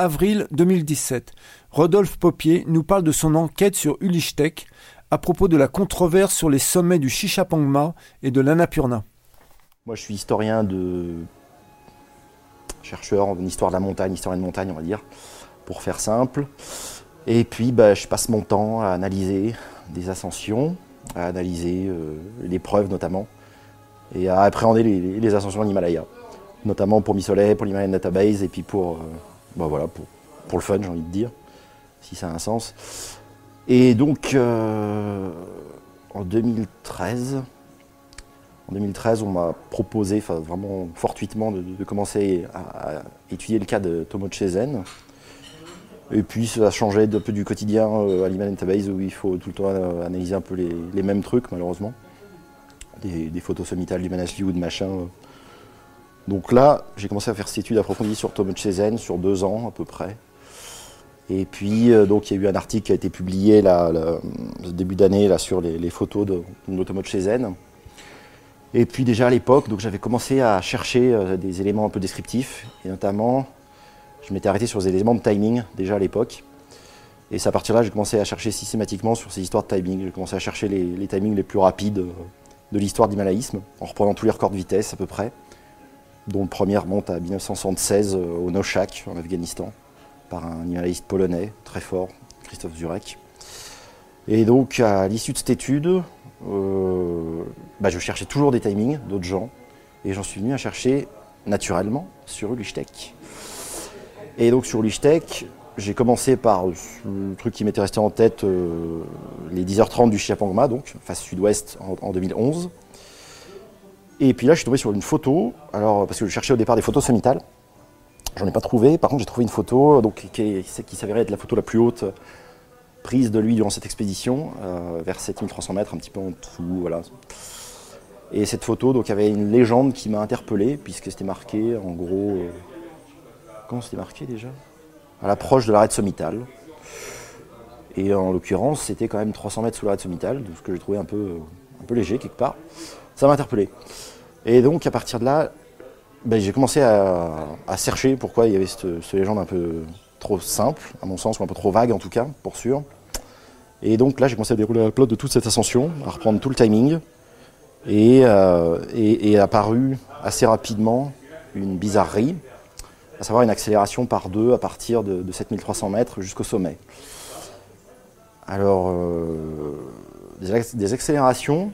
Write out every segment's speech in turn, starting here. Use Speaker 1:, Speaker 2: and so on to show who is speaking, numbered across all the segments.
Speaker 1: avril 2017. Rodolphe Popier nous parle de son enquête sur Ulishtek à propos de la controverse sur les sommets du Shishapangma et de l'Annapurna.
Speaker 2: Moi, je suis historien de chercheur en histoire de la montagne, historien de montagne, on va dire, pour faire simple. Et puis, bah, je passe mon temps à analyser des ascensions, à analyser euh, les preuves notamment, et à appréhender les, ascensions en Himalaya, notamment pour Misolet, pour l'Himalayan Database, et puis pour, euh, bah, voilà, pour, le fun, j'ai envie de dire, si ça a un sens. Et donc, euh, en 2013, en 2013, on m'a proposé, vraiment fortuitement, de, commencer à, étudier le cas de Tomo Chezen. Et puis ça changé un peu du quotidien euh, à l'Iman Database où il faut tout le temps euh, analyser un peu les, mêmes trucs malheureusement. Des, photos sommitales du Manasli ou de machin. Donc là, j'ai commencé à faire cette étude approfondie sur Tomo Chezen sur deux ans à peu près. Et puis, euh, donc, il y a eu un article qui a été publié là, début d'année sur les, photos de, de Tomo Chezen. Et puis déjà à l'époque, donc j'avais commencé à chercher euh, des éléments un peu descriptifs, et notamment, je m'étais arrêté sur des éléments de timing déjà à l'époque. Et c'est à partir de là, j'ai commencé à chercher systématiquement sur ces histoires de timing. J'ai commencé à chercher les, timings les plus rapides euh, de l'histoire du malaïsme, en reprenant tous les records de vitesse à peu près, dont le premier remonte à 1976 euh, au Noshak, en Afghanistan, par un himalayiste polonais très fort, Christophe Zurek. Et donc, à l'issue de cette étude, euh, bah, je cherchais toujours des timings d'autres gens. Et j'en suis venu à chercher naturellement sur Ulishtek. Et donc sur Ulishtek, j'ai commencé par le truc qui m'était resté en tête, euh, les 10h30 du Chiapangma, donc face sud-ouest en, 2011. Et puis là, je suis tombé sur une photo, alors parce que je cherchais au départ des photos sommitales. J'en ai pas trouvé. Par contre, j'ai trouvé une photo donc, qui, s'avérait être la photo la plus haute prise de lui durant cette expédition, euh, vers 7300 mètres, un petit peu en dessous. Voilà. Et cette photo, donc, avait une légende qui m'a interpellé, puisque c'était marqué, en gros. Euh, comment c'était marqué déjà? À l'approche de l'arrêt sommitale. Et en l'occurrence, c'était quand même 300 mètres sous l'arrêt sommitale, ce que j'ai trouvé un peu, un peu léger quelque part. Ça m'a interpellé. Et donc, à partir de là, ben, j'ai commencé à, chercher pourquoi il y avait cette, légende un peu trop simple, à mon sens, ou un peu trop vague en tout cas, pour sûr. Et donc là, j'ai commencé à dérouler la plot de toute cette ascension, à reprendre tout le timing. Et, euh, est apparu assez rapidement une bizarrerie, à savoir une accélération par deux à partir de, 7300 mètres jusqu'au sommet. Alors, euh, des, accélérations,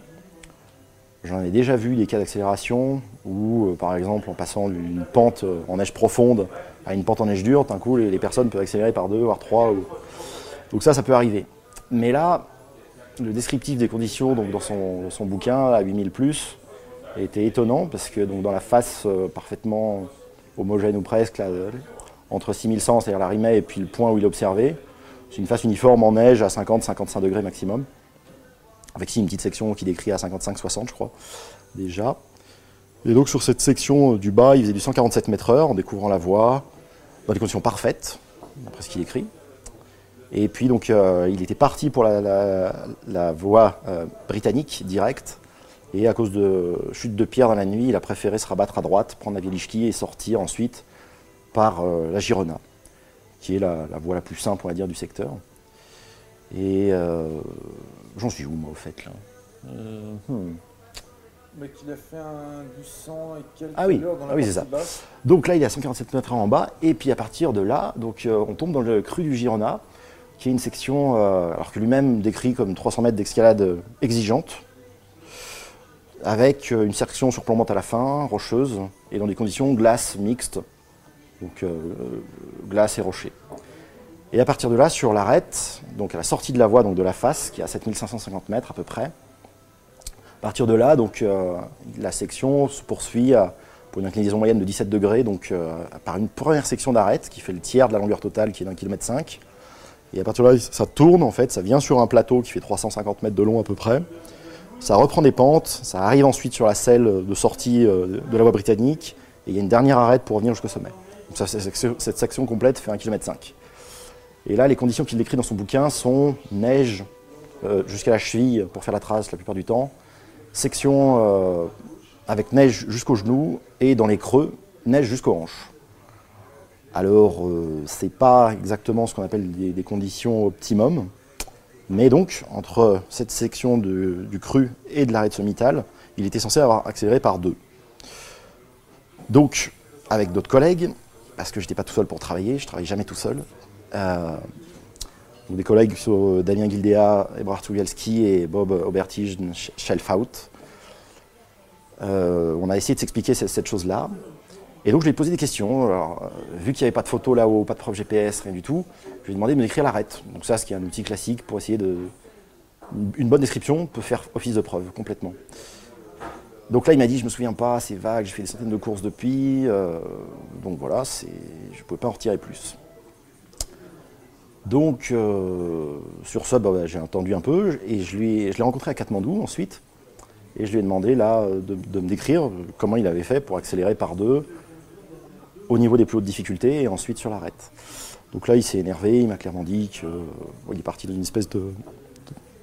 Speaker 2: j'en ai déjà vu des cas d'accélération où, euh, par exemple, en passant d'une pente en neige profonde à une pente en neige dure, d'un coup, les, personnes peuvent accélérer par deux, voire trois. Donc ça, ça peut arriver. Mais là, le descriptif des conditions donc dans son, bouquin, à 8000 plus, était étonnant parce que donc, dans la face euh, parfaitement homogène ou presque, entre 6100, c'est-à-dire la Rimet, et puis le point où il observait, c'est une face uniforme en neige à 50-55 degrés maximum. Avec ici une petite section qui décrit à 55-60, je crois, déjà. Et donc sur cette section du bas, il faisait du 147 mètres heure en découvrant la voie, dans des conditions parfaites, d'après ce qu'il écrit. Et puis donc euh, il était parti pour la, voie euh, britannique directe. Et à cause de chute de pierre dans la nuit, il a préféré se rabattre à droite, prendre la Vielichki et sortir ensuite par euh, la Girona, qui est la, voie la plus simple, on va dire, du secteur. Et j'en suis où, moi, au fait, là hmm.
Speaker 1: Mais qu'il a fait un, du 100 et quelques
Speaker 2: ah oui, dans la ah oui, c'est ça. Donc là, il est à 147 mètres en bas, et puis à partir de là, donc, euh, on tombe dans le cru du Girona, qui est une section, euh, alors que lui-même décrit comme 300 mètres d'escalade exigeante, avec euh, une section surplombante à la fin, rocheuse, et dans des conditions glace mixte, donc glace et rocher. Et à partir de là, sur l'arête, donc à la sortie de la voie, donc de la face, qui est à 7550 mètres à peu près, à partir de là, donc, euh, la section se poursuit pour une inclinaison moyenne de 17 degrés, donc euh, par une première section d'arête qui fait le tiers de la longueur totale qui est d'un kilomètre 5. Et à partir de là, ça tourne en fait, ça vient sur un plateau qui fait 350 mètres de long à peu près. Ça reprend des pentes, ça arrive ensuite sur la selle de sortie euh, de la voie britannique, et il y a une dernière arête pour revenir jusqu'au sommet. Donc cette section complète fait 1,5 km. Et là, les conditions qu'il décrit dans son bouquin sont neige jusqu'à la cheville pour faire la trace la plupart du temps, section euh, avec neige jusqu'aux genoux et dans les creux, neige jusqu'aux hanches. Alors, euh, c'est pas exactement ce qu'on appelle des, conditions optimum, mais donc, entre cette section du cru et de l'arrêt sommitale, il était censé avoir accéléré par deux. Donc, avec d'autres collègues, parce que je n'étais pas tout seul pour travailler, je ne travaille jamais tout seul. Euh, des collègues sur Damien Gildea, Ebrard Tugalski et Bob Obertige Schelfaut. Euh, on a essayé de s'expliquer cette, chose-là. Et donc je lui ai posé des questions. Alors, euh, vu qu'il n'y avait pas de photo là-haut, pas de preuve GPS, rien du tout, je lui ai demandé de me décrire l'arête. Donc ça, ce qui est un outil classique pour essayer de... Une bonne description peut faire office de preuve complètement. Donc là, il m'a dit, je me souviens pas, c'est vague, j'ai fait des centaines de courses depuis. Euh, donc voilà, je ne pouvais pas en retirer plus. Donc, euh, sur ça, bah, bah, j'ai entendu un peu et je, l'ai rencontré à Katmandou ensuite. Et je lui ai demandé là de, me décrire comment il avait fait pour accélérer par deux au niveau des plus hautes difficultés et ensuite sur l'arête. Donc là, il s'est énervé, il m'a clairement dit qu'il est parti dans une espèce de,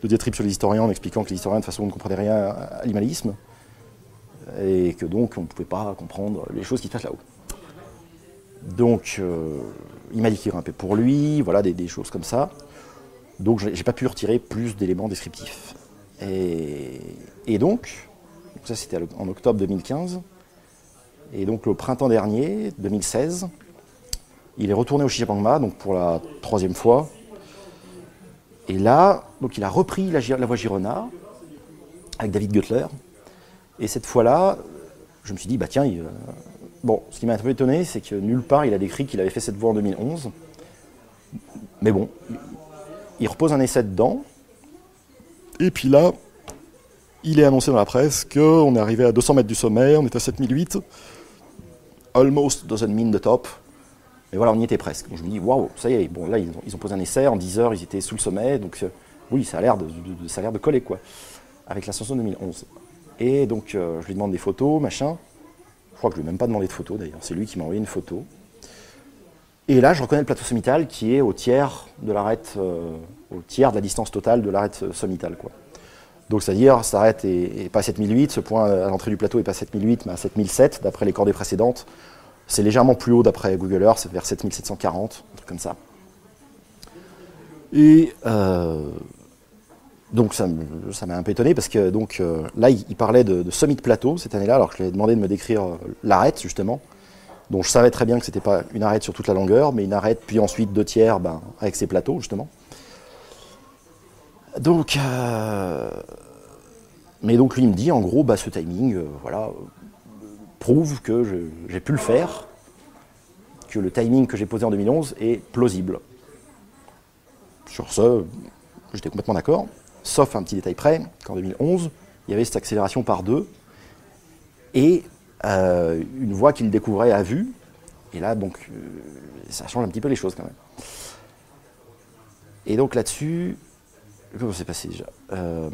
Speaker 2: de, diatribe sur les historiens en expliquant que les historiens de toute façon ne comprenaient rien à l'animalisme et que donc on ne pouvait pas comprendre les choses qui se passent là-haut. Donc euh, il m'a dit qu'il grimpait pour lui, voilà des, choses comme ça. Donc j'ai pas pu retirer plus d'éléments descriptifs. Et, donc, ça c'était en octobre 2015, et donc le printemps dernier, 2016, il est retourné au Chichapangma, donc pour la troisième fois. Et là, donc il a repris la, voie Girona avec David Guttler, et cette fois-là, je me suis dit, bah tiens, euh, bon, ce qui m'a un peu étonné, c'est que nulle part il a décrit qu'il avait fait cette voie en 2011. Mais bon, il repose un essai dedans. Et puis là, il est annoncé dans la presse qu'on est arrivé à 200 mètres du sommet, on est à 7008. Almost doesn't mean the top. Mais voilà, on y était presque. Donc je me dis, waouh, ça y est, bon, là, ils ont, posé un essai, en 10 heures, ils étaient sous le sommet, donc euh, oui, ça a l'air de, ça a l'air de coller, quoi, avec l'ascension 2011. Et donc, euh, je lui demande des photos, machin. Je crois que je lui ai même pas demandé de photos d'ailleurs. C'est lui qui m'a envoyé une photo. Et là, je reconnais le plateau sommital qui est au tiers de l'arête, euh, au tiers de la distance totale de l'arête sommitale, quoi. Donc, c'est-à-dire, cette arête est, pas à 7008, ce point à l'entrée du plateau est pas à 7008, mais à 7007, d'après les cordées précédentes. C'est légèrement plus haut d'après Google Earth, c'est vers 7740, un truc comme ça. Et euh, donc ça m'a un peu étonné parce que donc euh, là il, parlait de, de, plateau cette année-là alors que je lui ai demandé de me décrire euh, l'arête justement. Donc je savais très bien que c'était pas une arête sur toute la longueur mais une arête puis ensuite deux tiers ben, avec ses plateaux justement. Donc euh, mais donc lui il me dit en gros bah, ce timing voilà prouve que j'ai pu le faire que le timing que j'ai posé en 2011 est plausible. Sur ce j'étais complètement d'accord sauf un petit détail près, qu'en 2011, il y avait cette accélération par deux, et euh, une voie qu'il découvrait à vue, et là, donc, euh, ça change un petit peu les choses quand même. Et donc là-dessus, comment s'est passé déjà? Euh,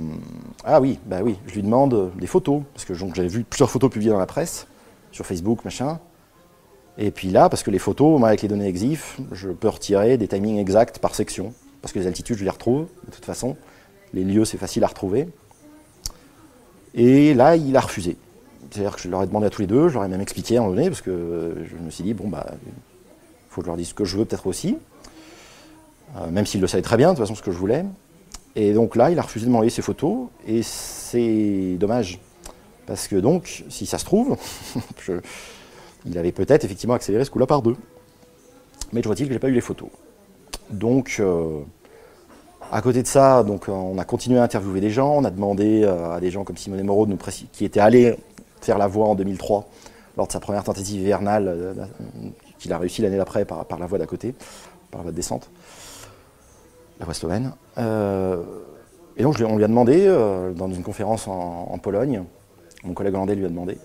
Speaker 2: Ah oui, bah oui, je lui demande des photos, parce que j'avais vu plusieurs photos publiées dans la presse, sur Facebook, machin. Et puis là, parce que les photos, moi, avec les données EXIF, je peux retirer des timings exacts par section, parce que les altitudes, je les retrouve, de toute façon. Les lieux, c'est facile à retrouver. Et là, il a refusé. C'est-à-dire que je leur ai demandé à tous les deux, je leur ai même expliqué à un moment donné, parce que je me suis dit, bon, bah, il faut que je leur dise ce que je veux peut-être aussi, euh, même s'il le savait très bien, de toute façon, ce que je voulais. Et donc là, il a refusé de m'envoyer ses photos, et c'est dommage. Parce que donc, si ça se trouve, il avait peut-être effectivement accéléré ce coup-là par deux. Mais je vois-t-il que j'ai pas eu les photos. Donc, euh, à côté de ça, donc, on a continué à interviewer des gens. On a demandé euh, à des gens comme Simone Moreau qui étaient allés faire la voie en 2003 lors de sa première tentative hivernale, euh, qu'il a réussi l'année d'après par, la voie d'à côté, par la voie de descente, la voie slovène. Euh, et donc on lui a demandé, dans une conférence en, Pologne, mon collègue hollandais lui a demandé,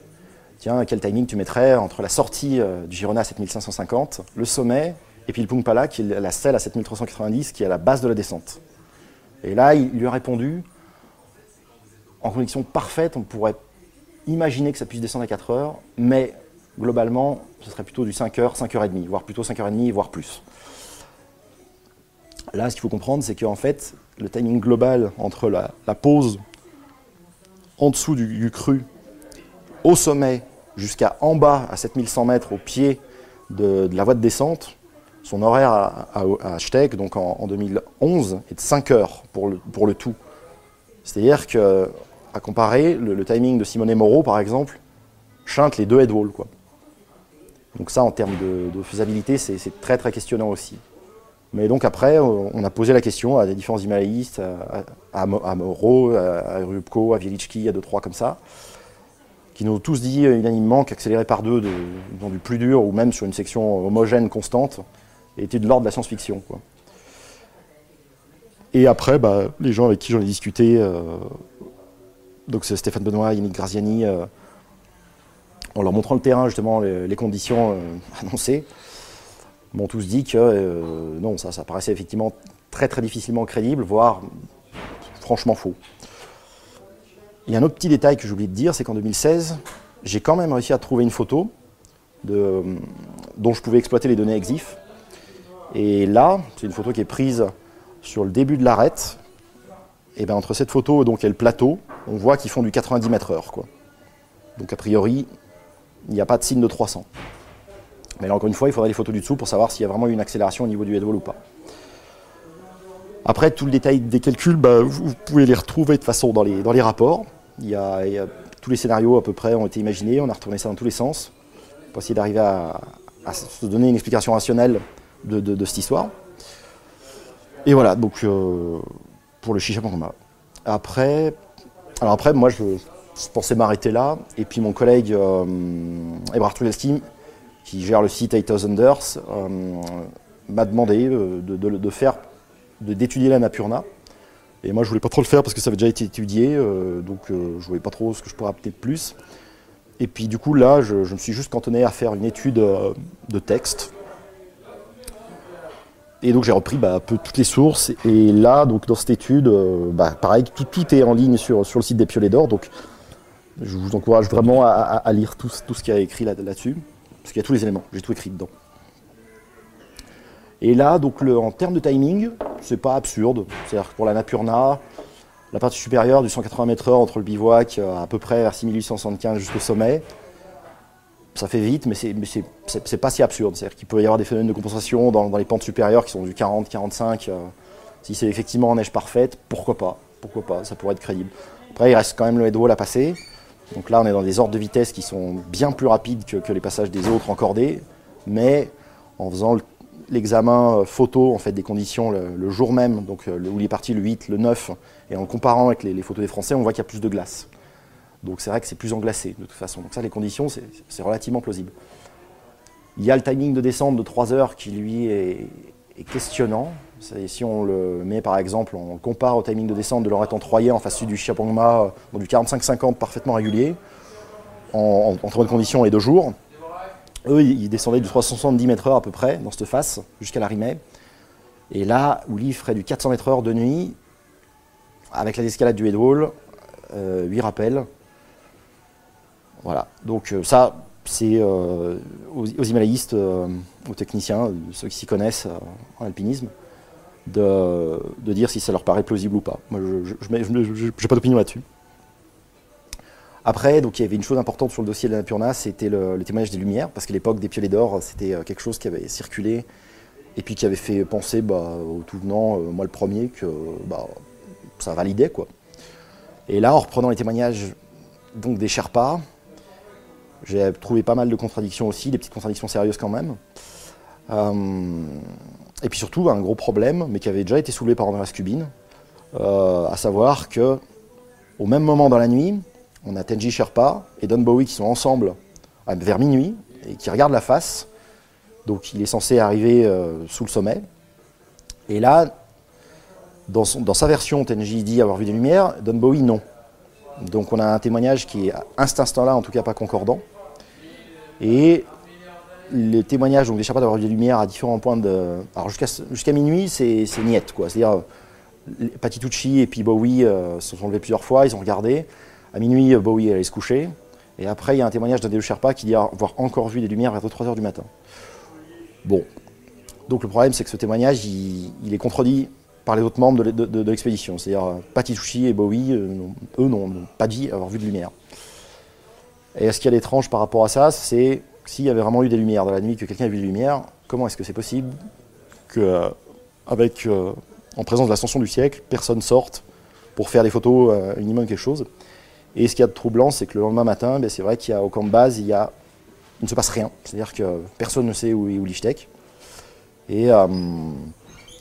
Speaker 2: tiens, quel timing tu mettrais entre la sortie du Girona à 7550, le sommet, et puis le Pungpala, qui est la selle à 7390, qui est à la base de la descente? Et là, il lui a répondu, en condition parfaite, on pourrait imaginer que ça puisse descendre à 4 heures, mais globalement, ce serait plutôt du 5 heures, 5 heures et demie, voire plutôt 5 heures et demie, voire plus. Là, ce qu'il faut comprendre, c'est qu'en fait, le timing global entre la, pause en dessous du, cru, au sommet, jusqu'à en bas, à 7100 mètres, au pied de, la voie de descente, son horaire à, à, donc en, 2011, est de 5 heures pour le, tout. C'est-à-dire que, à comparer, le, timing de Simone Moreau, par exemple, chante les deux headwalls. Donc ça, en termes de, faisabilité, c'est très très questionnant aussi. Mais donc après, on a posé la question à des différents Himalayistes, à, à, Moreau, à, Rubko, à Wieliczki, à deux, trois comme ça, qui nous ont tous dit unanimement qu'accélérer par deux dans du plus dur ou même sur une section homogène constante était de l'ordre de la science-fiction. Et après, bah, les gens avec qui j'en ai discuté, euh, donc c'est Stéphane Benoît, Yannick Graziani, euh, en leur montrant le terrain, justement, les, conditions euh, annoncées, m'ont tous dit que non, ça, paraissait effectivement très très difficilement crédible, voire franchement faux. Il y a un autre petit détail que j'ai oublié de dire, c'est qu'en 2016, j'ai quand même réussi à trouver une photo dont je pouvais exploiter les données EXIF. Et là, c'est une photo qui est prise sur le début de l'arête. Et bien entre cette photo donc, et le plateau, on voit qu'ils font du 90 mètres heure. Donc a priori, il n'y a pas de signe de 300. Mais là encore une fois, il faudrait les photos du dessous pour savoir s'il y a vraiment une accélération au niveau du headwall ou pas. Après, tout le détail des calculs, bah, vous, pouvez les retrouver de façon dans les, dans les rapports. Il y, a, tous les scénarios à peu près ont été imaginés, on a retourné ça dans tous les sens pour essayer d'arriver à, se donner une explication rationnelle de, cette histoire. Et voilà, donc euh, pour le Chicha Après, alors après, moi je, pensais m'arrêter là, et puis mon collègue euh, Ebrard qui gère le site 8000 Unders, euh, m'a demandé euh, de, faire, d'étudier la Napurna. Et moi, je voulais pas trop le faire parce que ça avait déjà été étudié, donc je voyais pas trop ce que je pourrais apporter de plus. Et puis du coup, là, je me suis juste cantonné à faire une étude de texte et donc j'ai repris bah, peu toutes les sources. Et là, donc dans cette étude, euh, bah, pareil, tout, est en ligne sur, sur le site des Piolets d'Or. Donc je vous encourage vraiment à, lire tout, tout, ce qu'il y a écrit là-dessus. parce qu'il y a tous les éléments, j'ai tout écrit dedans. Et là, donc en termes de timing, c'est pas absurde. C'est-à-dire que pour la Napurna, la partie supérieure du 180 m/h entre le bivouac euh, à peu près vers 6875 jusqu'au sommet, ça fait vite, mais c'est pas si absurde. C'est-à-dire qu'il peut y avoir des phénomènes de compensation dans, les pentes supérieures qui sont du 40, 45. Euh, si c'est effectivement en neige parfaite, pourquoi pas Pourquoi pas Ça pourrait être crédible. Après, il reste quand même le headwall à passer. Donc là, on est dans des ordres de vitesse qui sont bien plus rapides que, les passages des autres encordés. Mais en faisant l'examen euh, photo en fait, des conditions le, jour même, donc euh, où il est parti le 8, le 9, et en comparant avec les photos des Français, on voit qu'il y a plus de glace. Donc c'est vrai que c'est plus englacé de toute façon. Donc ça, les conditions, c'est relativement plausible. Il y a le timing de descente de 3 heures qui lui est, questionnant. Si on le met par exemple, on compare au timing de descente de en Troyer en face du Chiapongma, dans du 45-50 parfaitement régulier, en, très bonnes conditions et deux jours. Eux, ils descendaient du 370 mètres heure à peu près dans cette face jusqu'à la. Et là, Ouli ferait du 400 mètres heure de nuit, avec la escalade du headwall, euh, 8 rappels, voilà, donc euh, ça, c'est euh, aux, Himalayistes, euh, aux techniciens, ceux qui s'y connaissent en alpinisme, de, dire si ça leur paraît plausible ou pas. Moi, je n'ai pas d'opinion là-dessus. Après, donc, il y avait une chose importante sur le dossier de la c'était le, témoignage des Lumières, parce qu'à l'époque des piolets d'or, c'était quelque chose qui avait circulé et puis qui avait fait penser bah, au tout venant, moi le premier, que bah, ça validait. Quoi. Et là, en reprenant les témoignages donc, des Sherpas, j'ai trouvé pas mal de contradictions aussi, des petites contradictions sérieuses quand même. Euh, et puis surtout, un gros problème, mais qui avait déjà été soulevé par Andreas Kubin, euh, à savoir que au même moment dans la nuit, on a Tenji Sherpa et Don Bowie qui sont ensemble vers minuit et qui regardent la face. Donc il est censé arriver euh, sous le sommet. Et là, dans, dans, sa version, Tenji dit avoir vu des lumières, Don Bowie non. Donc on a un témoignage qui est à cet instant-là en tout cas pas concordant. Et les témoignages donc, des Sherpas d'avoir vu des lumières à différents points de. Alors jusqu'à minuit, c'est niette, quoi. C'est-à-dire, Patitucci et puis Bowie euh, se sont levés plusieurs fois, ils ont regardé. À minuit, Bowie allait se coucher. Et après, il y a un témoignage d'un des Sherpas qui dit avoir encore vu des lumières vers 3 h du matin. Bon. Donc le problème, c'est que ce témoignage, il, est contredit par les autres membres de, l'expédition. C'est-à-dire, Patitucci et Bowie, euh, eux, n'ont pas dit avoir vu de lumière. Et ce qu'il y a d'étrange par rapport à ça, c'est s'il y avait vraiment eu des lumières dans la nuit, que quelqu'un a vu des lumières, comment est-ce que c'est possible que, avec, en présence de l'ascension du siècle, personne sorte pour faire des photos, un minimum quelque chose? Et ce qu'il y a de troublant, c'est que le lendemain matin, ben, c'est vrai qu'au camp de base, il, y a, il ne se passe rien. C'est-à-dire que personne ne sait où est Lichtek. Et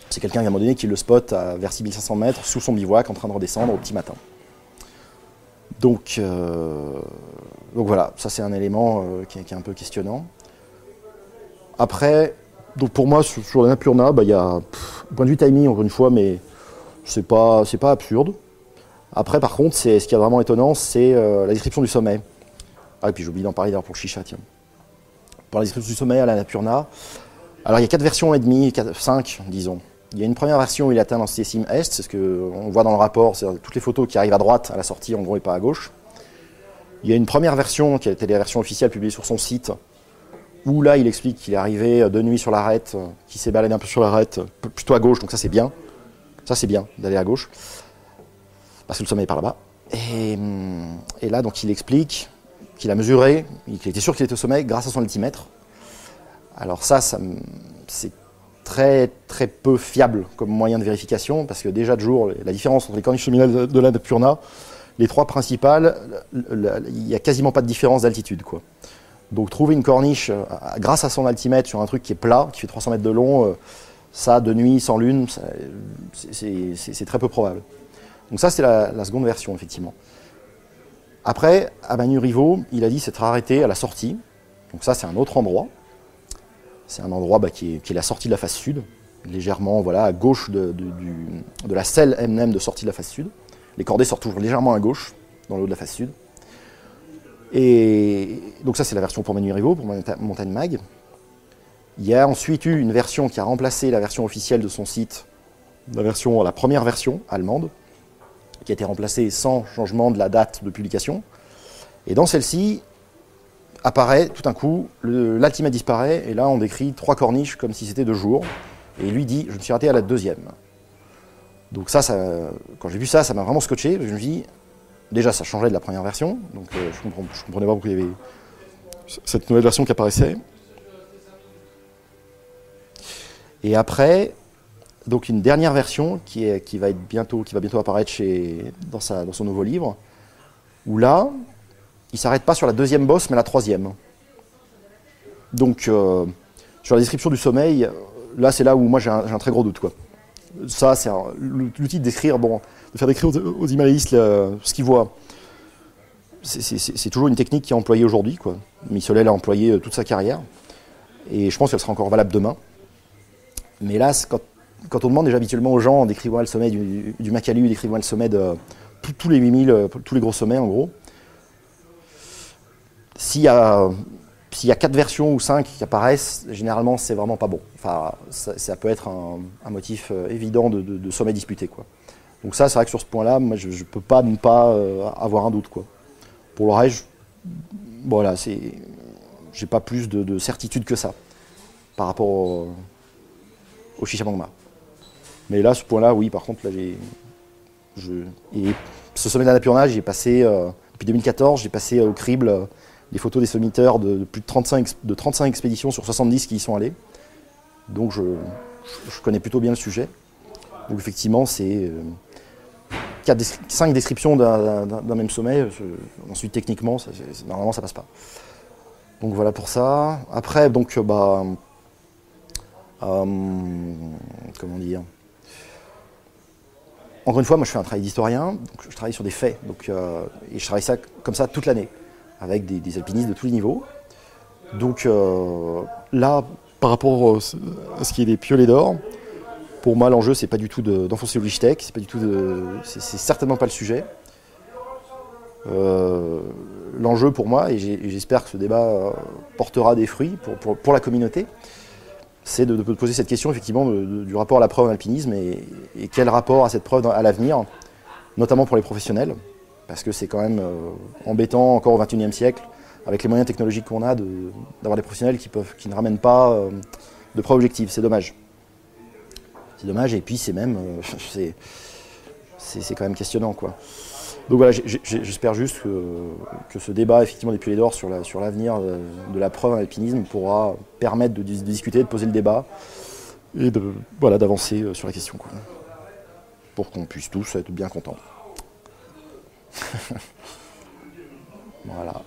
Speaker 2: c'est quelqu'un à un moment donné qui le spot à vers 6500 mètres sous son bivouac en train de redescendre au petit matin. Donc, euh, donc voilà, ça c'est un élément euh, qui, est un peu questionnant. Après, donc pour moi sur, la Napurna, bah, il y a point de vue timing encore une fois, mais c'est pas pas absurde. Après par contre, ce qui est vraiment étonnant, c'est euh, la description du sommet. Ah et puis j'ai oublié d'en parler d'ailleurs pour le chicha, tiens. Pour la description du sommet à la Napurna, alors il y a quatre versions et demie, cinq disons. Il y a une première version où il atteint l'antitécime est, c'est ce qu'on voit dans le rapport, c'est toutes les photos qui arrivent à droite à la sortie, en gros, et pas à gauche. Il y a une première version qui a été la version officielle publiée sur son site, où là il explique qu'il est arrivé de nuit sur l'arête, qu'il s'est baladé un peu sur l'arête, plutôt à gauche, donc ça c'est bien. Ça c'est bien d'aller à gauche, parce que le sommet est par là-bas. Et, là donc il explique qu'il a mesuré, qu'il était sûr qu'il était au sommet grâce à son altimètre. Alors ça, ça c'est très très peu fiable comme moyen de vérification, parce que déjà de jour, la différence entre les corniches lumineuses de la Purna, les trois principales, il n'y a quasiment pas de différence d'altitude. quoi. Donc trouver une corniche euh, grâce à son altimètre sur un truc qui est plat, qui fait 300 mètres de long, euh, ça de nuit, sans lune, c'est très peu probable. Donc ça c'est la, seconde version effectivement. Après, à Manu il a dit s'être arrêté à la sortie. Donc ça c'est un autre endroit. C'est un endroit bah, qui, est, la sortie de la face sud, légèrement voilà, à gauche de, la selle M&M de sortie de la face sud. Les cordées sortent toujours légèrement à gauche, dans le haut de la face sud. Et donc ça c'est la version pour Manu Rivaux, pour Montagne Mag. Il y a ensuite eu une version qui a remplacé la version officielle de son site, la première version allemande, qui a été remplacée sans changement de la date de publication. Et dans celle-ci, apparaît tout d'un coup, l'altimètre disparaît, et là on décrit trois corniches comme si c'était deux jours, et lui dit Je me suis raté à la deuxième. Donc, ça, quand j'ai vu ça, ça m'a vraiment scotché. Je me dis Déjà, ça changeait de la première version, donc euh, je, ne comprenais pas pourquoi il y avait cette nouvelle version qui apparaissait. Et après, donc une dernière version qui, va, bientôt, qui va bientôt apparaître dans son nouveau livre, où là, il s'arrête pas sur la deuxième bosse, mais la troisième. Donc, euh, sur la description du sommeil, là, c'est là où moi j'ai un, très gros doute. Ça, c'est l'outil de décrire, bon, de faire décrire aux, aux ce qu'ils voient. C'est toujours une technique qui est employée aujourd'hui. Missolet l'a employée euh, toute sa carrière. Et je pense qu'elle sera encore valable demain. Mais là, quand, on demande déjà habituellement aux gens en décrivant le sommet du, du Macalu, décrivant le sommet de tous les 8000, euh, tous les gros sommets en gros, s'il y a s'il quatre versions ou cinq qui apparaissent, généralement c'est vraiment pas bon. Enfin, ça, peut être un, motif euh, évident de, sommet disputé, quoi. Donc ça, c'est vrai que sur ce point-là, moi, je, ne peux pas ne pas euh, avoir un doute, quoi. Pour le reste, voilà, c'est, j'ai pas plus de, certitude que ça par rapport au, au Mais là, ce point-là, oui, par contre, là, j'ai, je, ce sommet d'Annapurna, j'ai passé euh, depuis 2014, j'ai passé au crible des photos des sommiteurs de, plus de 35, de 35 expéditions sur 70 qui y sont allés. Donc je, connais plutôt bien le sujet. Donc effectivement, c'est euh, 5 descriptions d'un même sommet. ensuite, techniquement, normalement, ça passe pas. Donc voilà pour ça. Après, donc, euh, bah, euh, comment dire? Encore une fois, moi, je fais un travail d'historien. Je travaille sur des faits. Donc, et je travaille ça comme ça toute l'année avec des, alpinistes de tous les niveaux. Donc euh, là, par rapport à ce qui est des piolets d'or, pour moi l'enjeu c'est pas du tout d'enfoncer le c'est pas du tout c'est certainement pas le sujet. Euh, l'enjeu pour moi, et j'espère que ce débat euh, portera des fruits pour, pour, la communauté, c'est de, poser cette question effectivement du rapport à la preuve en alpinisme et, quel rapport à cette preuve à l'avenir, notamment pour les professionnels parce que c'est quand même euh, embêtant encore au XXIe siècle, avec les moyens technologiques qu'on a, d'avoir des professionnels qui, peuvent, qui ne ramènent pas euh, de preuves objectives. C'est dommage. C'est dommage, et puis c'est même. Euh, c'est quand même questionnant, quoi. Donc voilà, j'espère juste que, ce débat effectivement des pulés d'or sur l'avenir de, la preuve en alpinisme pourra permettre de, discuter, de poser le débat et voilà d'avancer sur la question pour qu'on puisse tous être bien contents. Voilà.